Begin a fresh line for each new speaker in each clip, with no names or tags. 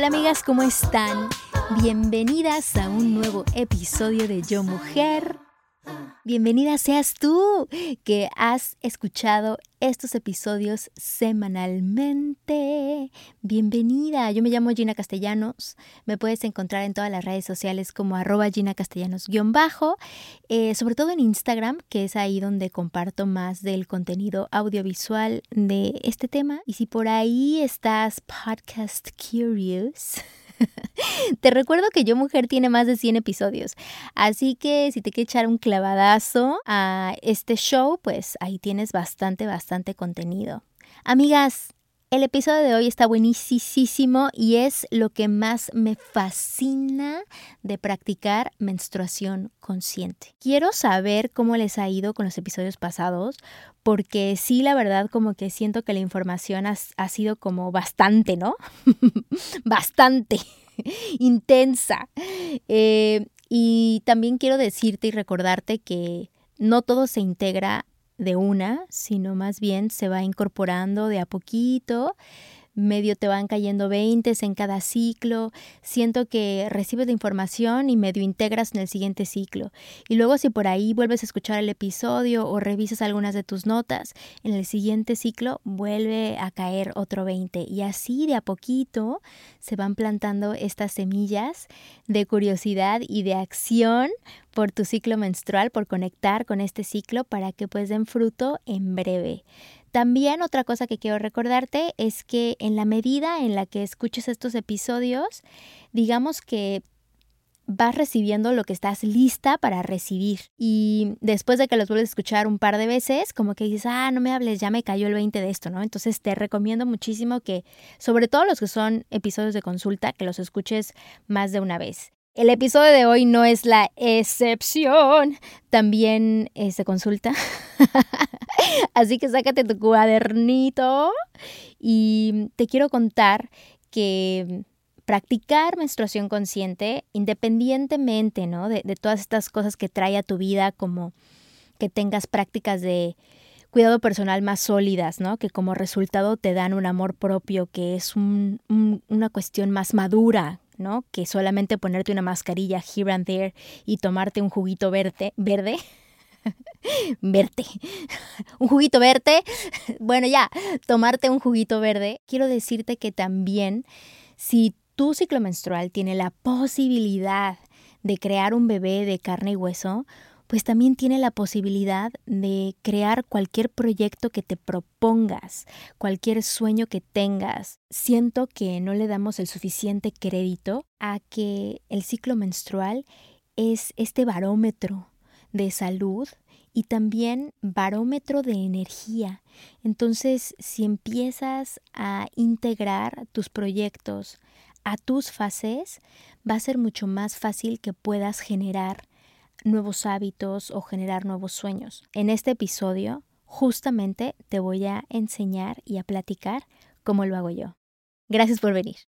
Hola amigas, ¿cómo están? Bienvenidas a un nuevo episodio de Yo Mujer. Bienvenida seas tú que has escuchado estos episodios semanalmente. Bienvenida, yo me llamo Gina Castellanos. Me puedes encontrar en todas las redes sociales como arroba Gina Castellanos-bajo, eh, sobre todo en Instagram, que es ahí donde comparto más del contenido audiovisual de este tema. Y si por ahí estás podcast curious, Te recuerdo que Yo Mujer tiene más de 100 episodios, así que si te quieres echar un clavadazo a este show, pues ahí tienes bastante, bastante contenido. Amigas, el episodio de hoy está buenísimo y es lo que más me fascina de practicar menstruación consciente. Quiero saber cómo les ha ido con los episodios pasados, porque sí, la verdad, como que siento que la información ha, sido como bastante, ¿no? bastante intensa. Eh, y también quiero decirte y recordarte que no todo se integra de una, sino más bien se va incorporando de a poquito medio te van cayendo 20 en cada ciclo, siento que recibes la información y medio integras en el siguiente ciclo. Y luego si por ahí vuelves a escuchar el episodio o revisas algunas de tus notas, en el siguiente ciclo vuelve a caer otro 20 y así de a poquito se van plantando estas semillas de curiosidad y de acción por tu ciclo menstrual, por conectar con este ciclo para que pues den fruto en breve. También otra cosa que quiero recordarte es que en la medida en la que escuches estos episodios, digamos que vas recibiendo lo que estás lista para recibir. Y después de que los vuelves a escuchar un par de veces, como que dices, ah, no me hables, ya me cayó el 20 de esto, ¿no? Entonces te recomiendo muchísimo que, sobre todo los que son episodios de consulta, que los escuches más de una vez. El episodio de hoy no es la excepción, también eh, se consulta. Así que sácate tu cuadernito y te quiero contar que practicar menstruación consciente, independientemente ¿no? de, de todas estas cosas que trae a tu vida, como que tengas prácticas de cuidado personal más sólidas, ¿no? Que como resultado te dan un amor propio, que es un, una cuestión más madura, ¿no? Que solamente ponerte una mascarilla here and there y tomarte un juguito verde, verde. Verte. un juguito verde. bueno, ya, tomarte un juguito verde. Quiero decirte que también si tu ciclo menstrual tiene la posibilidad de crear un bebé de carne y hueso, pues también tiene la posibilidad de crear cualquier proyecto que te propongas, cualquier sueño que tengas. Siento que no le damos el suficiente crédito a que el ciclo menstrual es este barómetro de salud y también barómetro de energía. Entonces, si empiezas a integrar tus proyectos a tus fases, va a ser mucho más fácil que puedas generar nuevos hábitos o generar nuevos sueños. En este episodio justamente te voy a enseñar y a platicar cómo lo hago yo. Gracias por venir.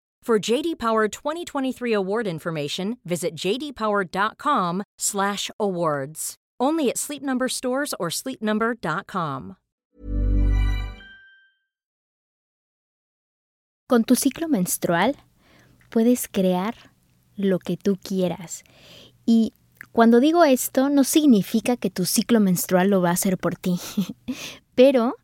For JD Power 2023 award information, visit jdpower.com/awards. Only at Sleep Number stores or sleepnumber.com.
Con tu ciclo menstrual puedes crear lo que tú quieras. Y cuando digo esto, no significa que tu ciclo menstrual lo va a hacer por ti, pero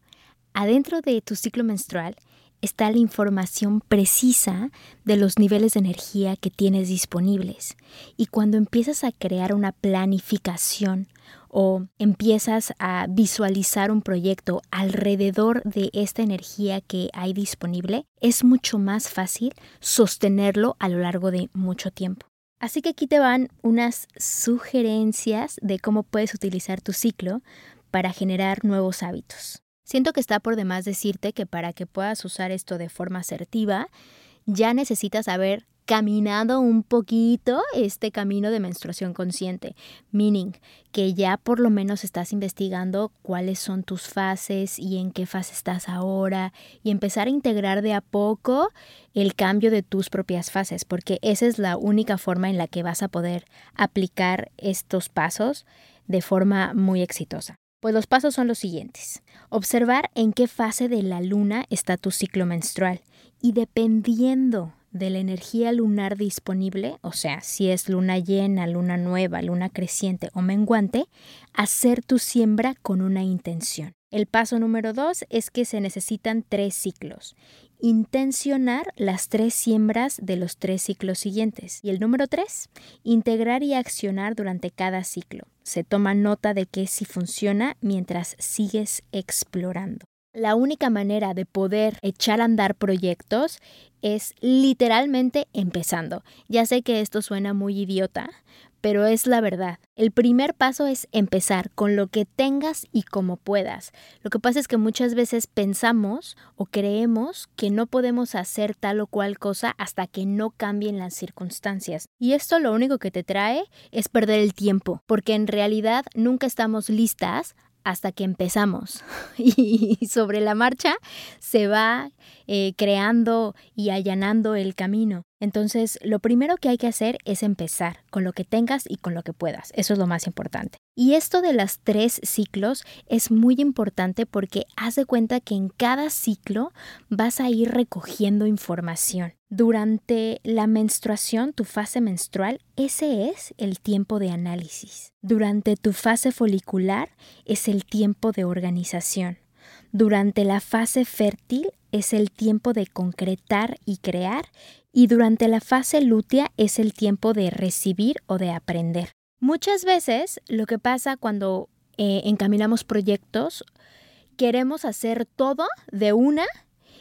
adentro de tu ciclo menstrual está la información precisa de los niveles de energía que tienes disponibles. Y cuando empiezas a crear una planificación o empiezas a visualizar un proyecto alrededor de esta energía que hay disponible, es mucho más fácil sostenerlo a lo largo de mucho tiempo. Así que aquí te van unas sugerencias de cómo puedes utilizar tu ciclo para generar nuevos hábitos. Siento que está por demás decirte que para que puedas usar esto de forma asertiva, ya necesitas haber caminado un poquito este camino de menstruación consciente, meaning que ya por lo menos estás investigando cuáles son tus fases y en qué fase estás ahora y empezar a integrar de a poco el cambio de tus propias fases, porque esa es la única forma en la que vas a poder aplicar estos pasos de forma muy exitosa. Pues los pasos son los siguientes. Observar en qué fase de la luna está tu ciclo menstrual y dependiendo de la energía lunar disponible, o sea, si es luna llena, luna nueva, luna creciente o menguante, hacer tu siembra con una intención. El paso número dos es que se necesitan tres ciclos. Intencionar las tres siembras de los tres ciclos siguientes. Y el número tres, integrar y accionar durante cada ciclo se toma nota de que si funciona mientras sigues explorando. La única manera de poder echar a andar proyectos es literalmente empezando. Ya sé que esto suena muy idiota, pero es la verdad. El primer paso es empezar con lo que tengas y como puedas. Lo que pasa es que muchas veces pensamos o creemos que no podemos hacer tal o cual cosa hasta que no cambien las circunstancias. Y esto lo único que te trae es perder el tiempo, porque en realidad nunca estamos listas hasta que empezamos. Y sobre la marcha se va eh, creando y allanando el camino. Entonces, lo primero que hay que hacer es empezar con lo que tengas y con lo que puedas. Eso es lo más importante. Y esto de las tres ciclos es muy importante porque haz de cuenta que en cada ciclo vas a ir recogiendo información. Durante la menstruación, tu fase menstrual, ese es el tiempo de análisis. Durante tu fase folicular es el tiempo de organización. Durante la fase fértil es el tiempo de concretar y crear y durante la fase lútea es el tiempo de recibir o de aprender. Muchas veces lo que pasa cuando eh, encaminamos proyectos, queremos hacer todo de una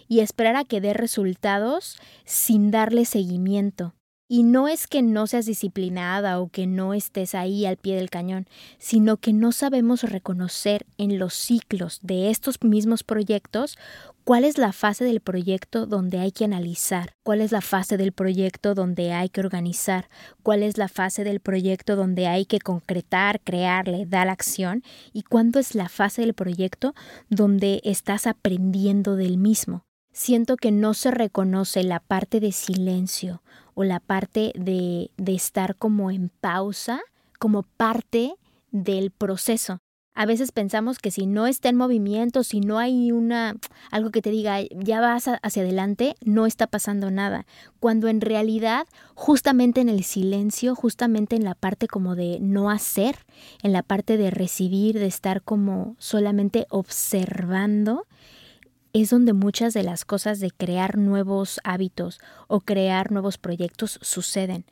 y esperar a que dé resultados sin darle seguimiento. Y no es que no seas disciplinada o que no estés ahí al pie del cañón, sino que no sabemos reconocer en los ciclos de estos mismos proyectos cuál es la fase del proyecto donde hay que analizar, cuál es la fase del proyecto donde hay que organizar, cuál es la fase del proyecto donde hay que concretar, crearle, dar acción y cuándo es la fase del proyecto donde estás aprendiendo del mismo. Siento que no se reconoce la parte de silencio o la parte de, de estar como en pausa, como parte del proceso. A veces pensamos que si no está en movimiento, si no hay una algo que te diga ya vas hacia adelante, no está pasando nada, cuando en realidad justamente en el silencio, justamente en la parte como de no hacer, en la parte de recibir, de estar como solamente observando, es donde muchas de las cosas de crear nuevos hábitos o crear nuevos proyectos suceden.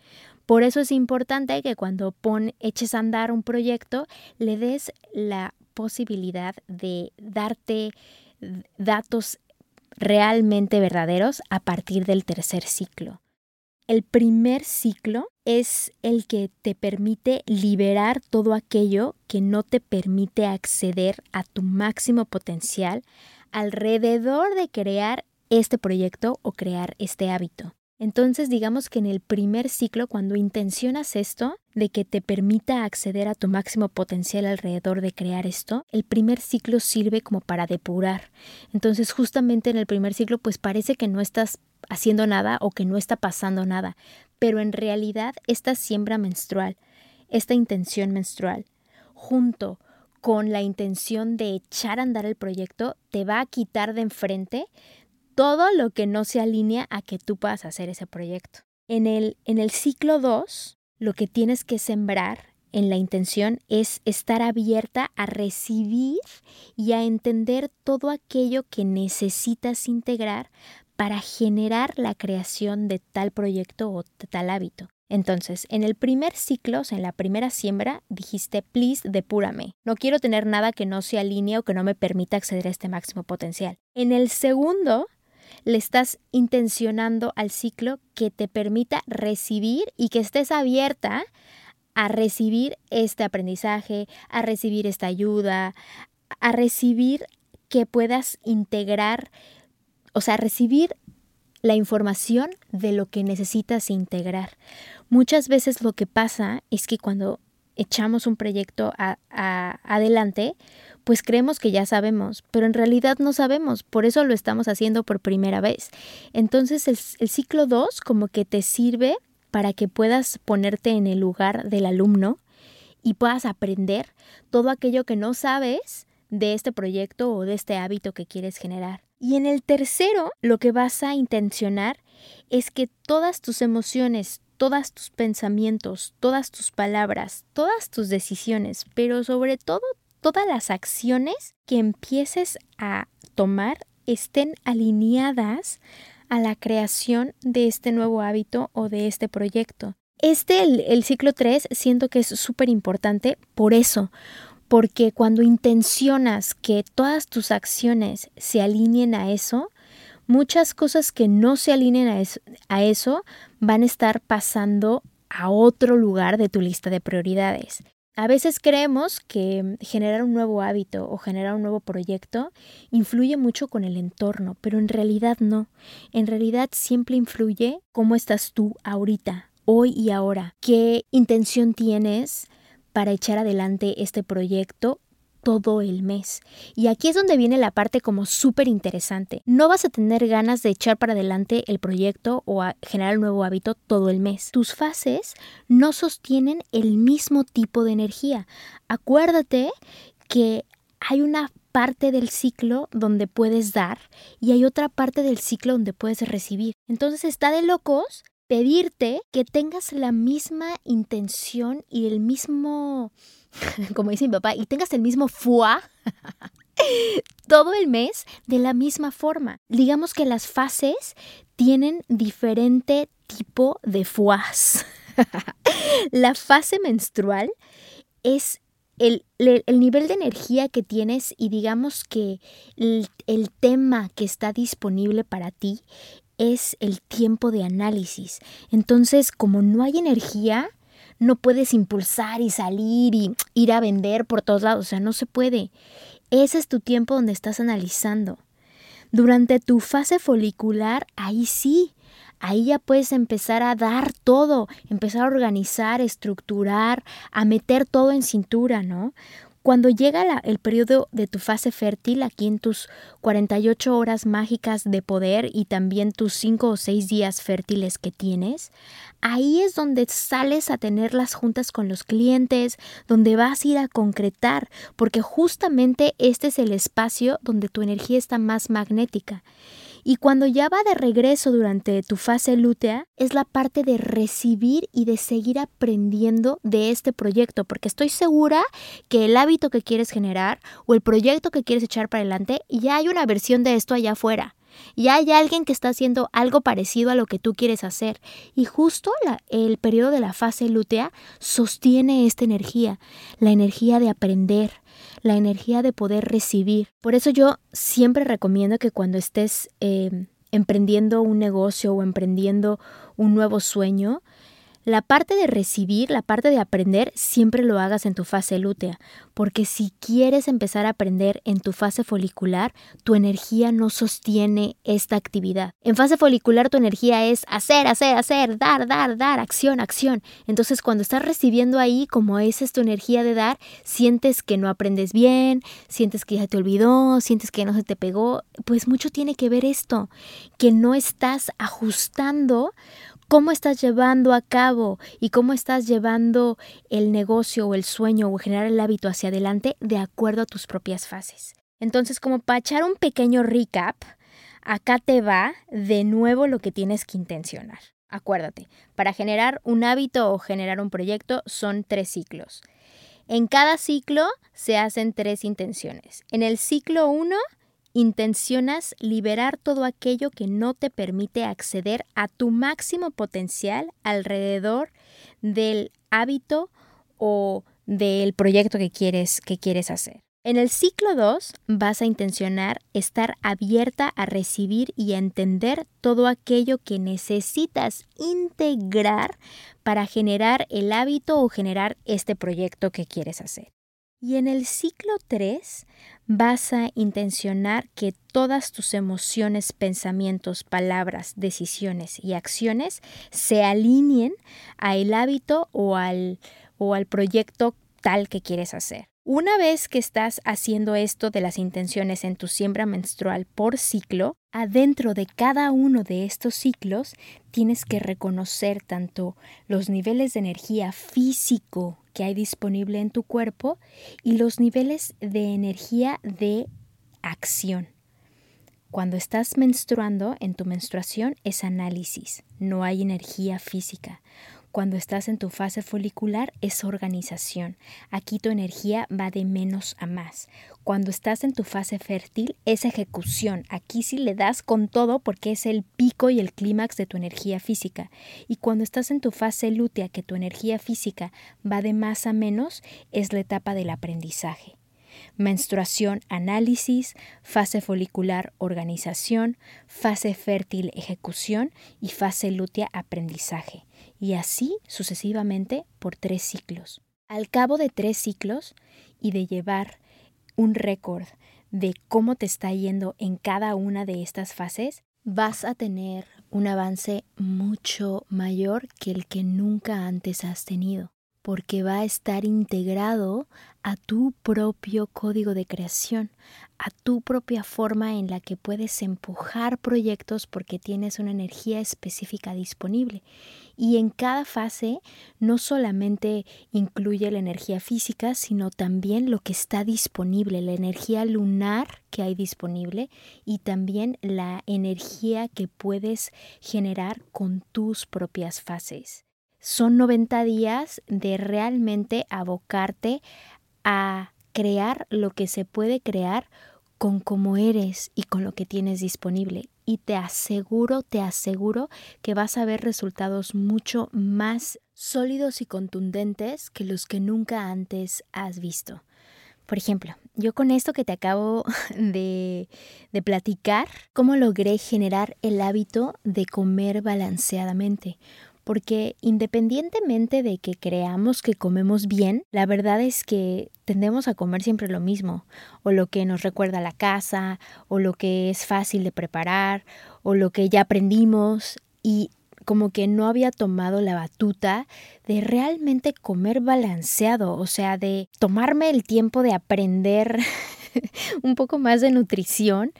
Por eso es importante que cuando pon, eches a andar un proyecto, le des la posibilidad de darte datos realmente verdaderos a partir del tercer ciclo. El primer ciclo es el que te permite liberar todo aquello que no te permite acceder a tu máximo potencial alrededor de crear este proyecto o crear este hábito. Entonces digamos que en el primer ciclo, cuando intencionas esto, de que te permita acceder a tu máximo potencial alrededor de crear esto, el primer ciclo sirve como para depurar. Entonces justamente en el primer ciclo pues parece que no estás haciendo nada o que no está pasando nada, pero en realidad esta siembra menstrual, esta intención menstrual, junto con la intención de echar a andar el proyecto, te va a quitar de enfrente todo lo que no se alinea a que tú puedas hacer ese proyecto. En el, en el ciclo 2, lo que tienes que sembrar en la intención es estar abierta a recibir y a entender todo aquello que necesitas integrar para generar la creación de tal proyecto o tal hábito. Entonces, en el primer ciclo, o en la primera siembra, dijiste, please, depúrame. No quiero tener nada que no se alinee o que no me permita acceder a este máximo potencial. En el segundo, le estás intencionando al ciclo que te permita recibir y que estés abierta a recibir este aprendizaje, a recibir esta ayuda, a recibir que puedas integrar, o sea, recibir la información de lo que necesitas integrar. Muchas veces lo que pasa es que cuando echamos un proyecto adelante, pues creemos que ya sabemos, pero en realidad no sabemos, por eso lo estamos haciendo por primera vez. Entonces el, el ciclo 2 como que te sirve para que puedas ponerte en el lugar del alumno y puedas aprender todo aquello que no sabes de este proyecto o de este hábito que quieres generar. Y en el tercero, lo que vas a intencionar es que todas tus emociones, todos tus pensamientos, todas tus palabras, todas tus decisiones, pero sobre todo todas las acciones que empieces a tomar estén alineadas a la creación de este nuevo hábito o de este proyecto. Este, el, ciclo 3, siento que es súper importante por eso, porque cuando intencionas que todas tus acciones se alineen a eso, muchas cosas que no se alineen a a eso van a estar pasando a otro lugar de tu lista de prioridades. A veces creemos que generar un nuevo hábito o generar un nuevo proyecto influye mucho con el entorno, pero en realidad no. En realidad siempre influye cómo estás tú ahorita, hoy y ahora. ¿Qué intención tienes para echar adelante este proyecto todo el mes. Y aquí es donde viene la parte como súper interesante. No vas a tener ganas de echar para adelante el proyecto o a generar un nuevo hábito todo el mes. Tus fases no sostienen el mismo tipo de energía. Acuérdate que hay una parte del ciclo donde puedes dar y hay otra parte del ciclo donde puedes recibir. Entonces está de locos pedirte que tengas la misma intención y el mismo como dice mi papá, y tengas el mismo fuá todo el mes de la misma forma. Digamos que las fases tienen diferente tipo de fuás. la fase menstrual es el, nivel de energía que tienes y digamos que el tema que está disponible para ti es el tiempo de análisis. Entonces, como no hay energía, no puedes impulsar y salir y ir a vender por todos lados, o sea, no se puede. Ese es tu tiempo donde estás analizando. Durante tu fase folicular, ahí sí, ahí ya puedes empezar a dar todo, empezar a organizar, estructurar, a meter todo en cintura, ¿no? Cuando llega el periodo de tu fase fértil, aquí en tus 48 horas mágicas de poder y también tus 5 o 6 días fértiles que tienes, ahí es donde sales a tener las juntas con los clientes, donde vas a ir a concretar, porque justamente este es el espacio donde tu energía está más magnética. Y cuando ya va de regreso durante tu fase lútea, es la parte de recibir y de seguir aprendiendo de este proyecto, porque estoy segura que el hábito que quieres generar o el proyecto que quieres echar para adelante, ya hay una versión de esto allá afuera. Ya hay alguien que está haciendo algo parecido a lo que tú quieres hacer. Y justo el periodo de la fase lútea sostiene esta energía, la energía de aprender, la energía de poder recibir. Por eso yo siempre recomiendo que cuando estés em, emprendiendo un negocio o emprendiendo un nuevo sueño, la parte de recibir, la parte de aprender, siempre lo hagas en tu fase lútea, porque si quieres empezar a aprender en tu fase folicular, tu energía no sostiene esta actividad. En fase folicular tu energía es hacer, hacer, hacer, dar, dar, dar, acción, acción. Entonces cuando estás recibiendo ahí, como esa es tu energía de dar, sientes que no aprendes bien, sientes que ya te olvidó, sientes que no se te pegó, pues mucho tiene que ver esto, que no estás ajustando cómo estás llevando a cabo y cómo estás llevando el negocio o el sueño o generar el hábito hacia adelante de acuerdo a tus propias fases. Entonces, como para echar un pequeño recap, acá te va de nuevo lo que tienes que intencionar. Acuérdate, para generar un hábito o generar un proyecto son tres ciclos. En cada ciclo se hacen tres intenciones. En el ciclo 1 intencionas liberar todo aquello que no te permite acceder a tu máximo potencial alrededor del hábito o del proyecto que quieres, que quieres hacer. En el ciclo 2 vas a intencionar estar abierta a recibir y a entender todo aquello que necesitas integrar para generar el hábito o generar este proyecto que quieres hacer. Y en el ciclo 3 vas a intencionar que todas tus emociones, pensamientos, palabras, decisiones y acciones se alineen a el hábito o al, o al proyecto tal que quieres hacer. Una vez que estás haciendo esto de las intenciones en tu siembra menstrual por ciclo, adentro de cada uno de estos ciclos tienes que reconocer tanto los niveles de energía físico que hay disponible en tu cuerpo y los niveles de energía de acción. Cuando estás menstruando, en tu menstruación es análisis, no hay energía física. Cuando estás en tu fase folicular es organización. Aquí tu energía va de menos a más. Cuando estás en tu fase fértil es ejecución. Aquí sí le das con todo porque es el pico y el clímax de tu energía física. Y cuando estás en tu fase lútea, que tu energía física va de más a menos, es la etapa del aprendizaje menstruación análisis, fase folicular organización, fase fértil ejecución y fase lútea aprendizaje y así sucesivamente por tres ciclos. Al cabo de tres ciclos y de llevar un récord de cómo te está yendo en cada una de estas fases, vas a tener un avance mucho mayor que el que nunca antes has tenido porque va a estar integrado a tu propio código de creación, a tu propia forma en la que puedes empujar proyectos porque tienes una energía específica disponible. Y en cada fase no solamente incluye la energía física, sino también lo que está disponible, la energía lunar que hay disponible y también la energía que puedes generar con tus propias fases son 90 días de realmente abocarte a crear lo que se puede crear con cómo eres y con lo que tienes disponible. Y te aseguro, te aseguro que vas a ver resultados mucho más sólidos y contundentes que los que nunca antes has visto. Por ejemplo, yo con esto que te acabo de, de, platicar, ¿cómo logré generar el hábito de comer balanceadamente? Porque independientemente de que creamos que comemos bien, la verdad es que tendemos a comer siempre lo mismo, o lo que nos recuerda la casa, o lo que es fácil de preparar, o lo que ya aprendimos, y como que no había tomado la batuta de realmente comer balanceado, o sea, de tomarme el tiempo de aprender un poco más de nutrición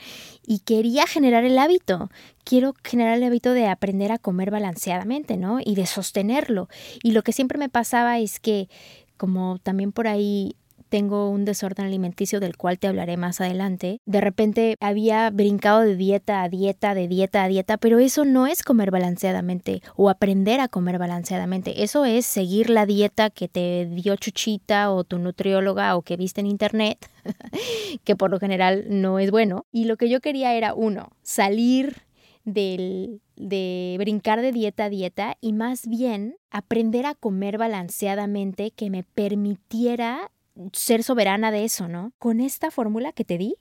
y quería generar el hábito. Quiero generar el hábito de aprender a comer balanceadamente, ¿no? Y de sostenerlo. Y lo que siempre me pasaba es que, como también por ahí tengo un desorden alimenticio del cual te hablaré más adelante. De repente había brincado de dieta a dieta, de dieta a dieta, pero eso no es comer balanceadamente o aprender a comer balanceadamente. Eso es seguir la dieta que te dio Chuchita o tu nutrióloga o que viste en internet, que por lo general no es bueno. Y lo que yo quería era, uno, salir del, de brincar de dieta a dieta y más bien aprender a comer balanceadamente que me permitiera ser soberana de eso, ¿no? Con esta fórmula que te di,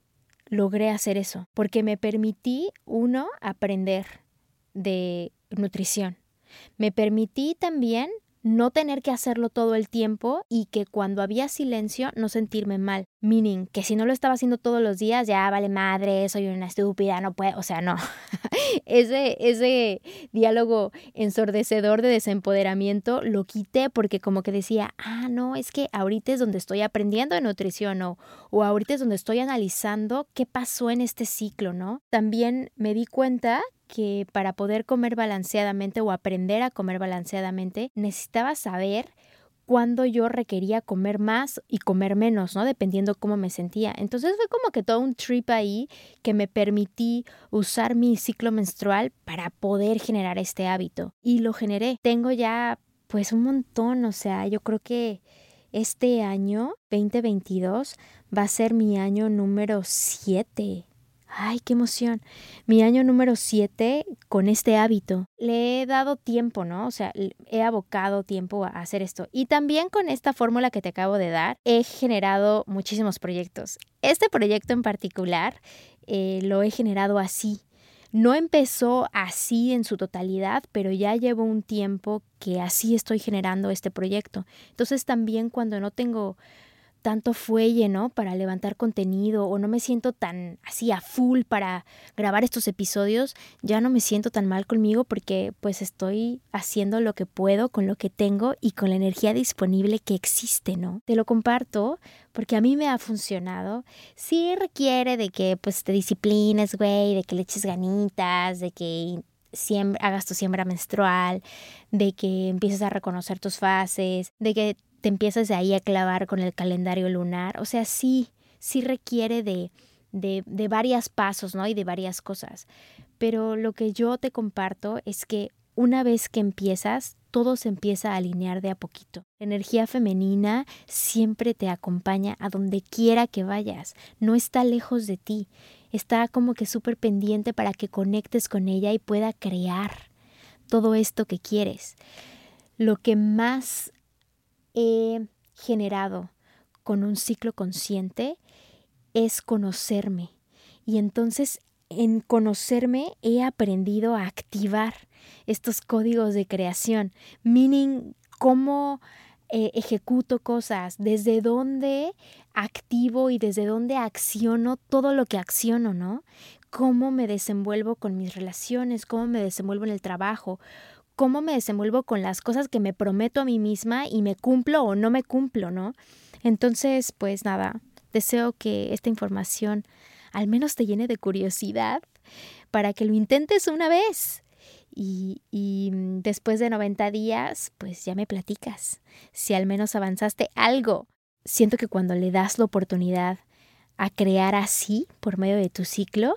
logré hacer eso, porque me permití, uno, aprender de nutrición. Me permití también no tener que hacerlo todo el tiempo y que cuando había silencio no sentirme mal. Meaning que si no lo estaba haciendo todos los días, ya vale madre, soy una estúpida, no puedo, o sea, no. ese, ese diálogo ensordecedor de desempoderamiento lo quité porque como que decía, ah, no, es que ahorita es donde estoy aprendiendo de nutrición o, o ahorita es donde estoy analizando qué pasó en este ciclo, ¿no? También me di cuenta que para poder comer balanceadamente o aprender a comer balanceadamente necesitaba saber cuándo yo requería comer más y comer menos, ¿no? Dependiendo cómo me sentía. Entonces fue como que todo un trip ahí que me permití usar mi ciclo menstrual para poder generar este hábito. Y lo generé. Tengo ya pues un montón, o sea, yo creo que este año 2022 va a ser mi año número 7 Ay, qué emoción. Mi año número 7 con este hábito. Le he dado tiempo, ¿no? O sea, he abocado tiempo a hacer esto. Y también con esta fórmula que te acabo de dar, he generado muchísimos proyectos. Este proyecto en particular eh, lo he generado así. No empezó así en su totalidad, pero ya llevo un tiempo que así estoy generando este proyecto. Entonces también cuando no tengo tanto fuelle, ¿no? Para levantar contenido o no me siento tan así a full para grabar estos episodios, ya no me siento tan mal conmigo porque pues estoy haciendo lo que puedo con lo que tengo y con la energía disponible que existe, ¿no? Te lo comparto porque a mí me ha funcionado. Sí requiere de que pues te disciplines, güey, de que le eches ganitas, de que hagas tu siembra menstrual, de que empieces a reconocer tus fases, de que te empiezas de ahí a clavar con el calendario lunar. O sea, sí, sí requiere de, de, de varios pasos, ¿no? Y de varias cosas. Pero lo que yo te comparto es que una vez que empiezas, todo se empieza a alinear de a poquito. La energía femenina siempre te acompaña a donde quiera que vayas, no está lejos de ti, está como que súper pendiente para que conectes con ella y pueda crear todo esto que quieres. Lo que más he generado con un ciclo consciente es conocerme. Y entonces en conocerme he aprendido a activar estos códigos de creación, meaning cómo eh, ejecuto cosas, desde dónde activo y desde dónde acciono todo lo que acciono, ¿no? Cómo me desenvuelvo con mis relaciones, cómo me desenvuelvo en el trabajo, cómo me desenvuelvo con las cosas que me prometo a mí misma y me cumplo o no me cumplo, ¿no? Entonces, pues nada, deseo que esta información al menos te llene de curiosidad para que lo intentes una vez. Y, y, después de 90 días, pues ya me platicas si al menos avanzaste algo. Siento que cuando le das la oportunidad a crear así por medio de tu ciclo,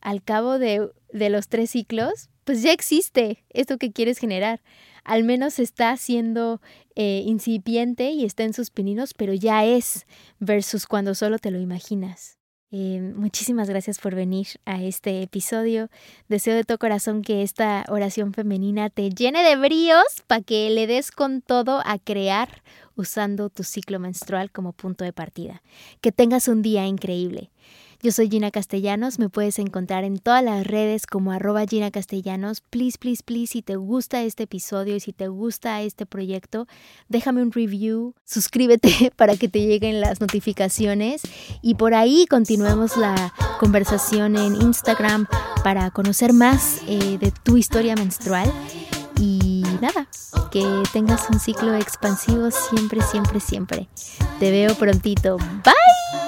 al cabo de, de los tres ciclos, pues ya existe esto que quieres generar. Al menos está siendo eh, incipiente y está en sus pininos, pero ya es versus cuando solo te lo imaginas. Eh, muchísimas gracias por venir a este episodio. Deseo de todo corazón que esta oración femenina te llene de bríos para que le des con todo a crear usando tu ciclo menstrual como punto de partida. Que tengas un día increíble. Yo soy Gina Castellanos, me puedes encontrar en todas las redes como arroba Gina Castellanos. Please, please, please, si te gusta este episodio y si te gusta este proyecto, déjame un review, suscríbete para que te lleguen las notificaciones y por ahí continuemos la conversación en Instagram para conocer más eh, de tu historia menstrual. Y nada, que tengas un ciclo expansivo siempre, siempre, siempre. Te veo prontito. Bye.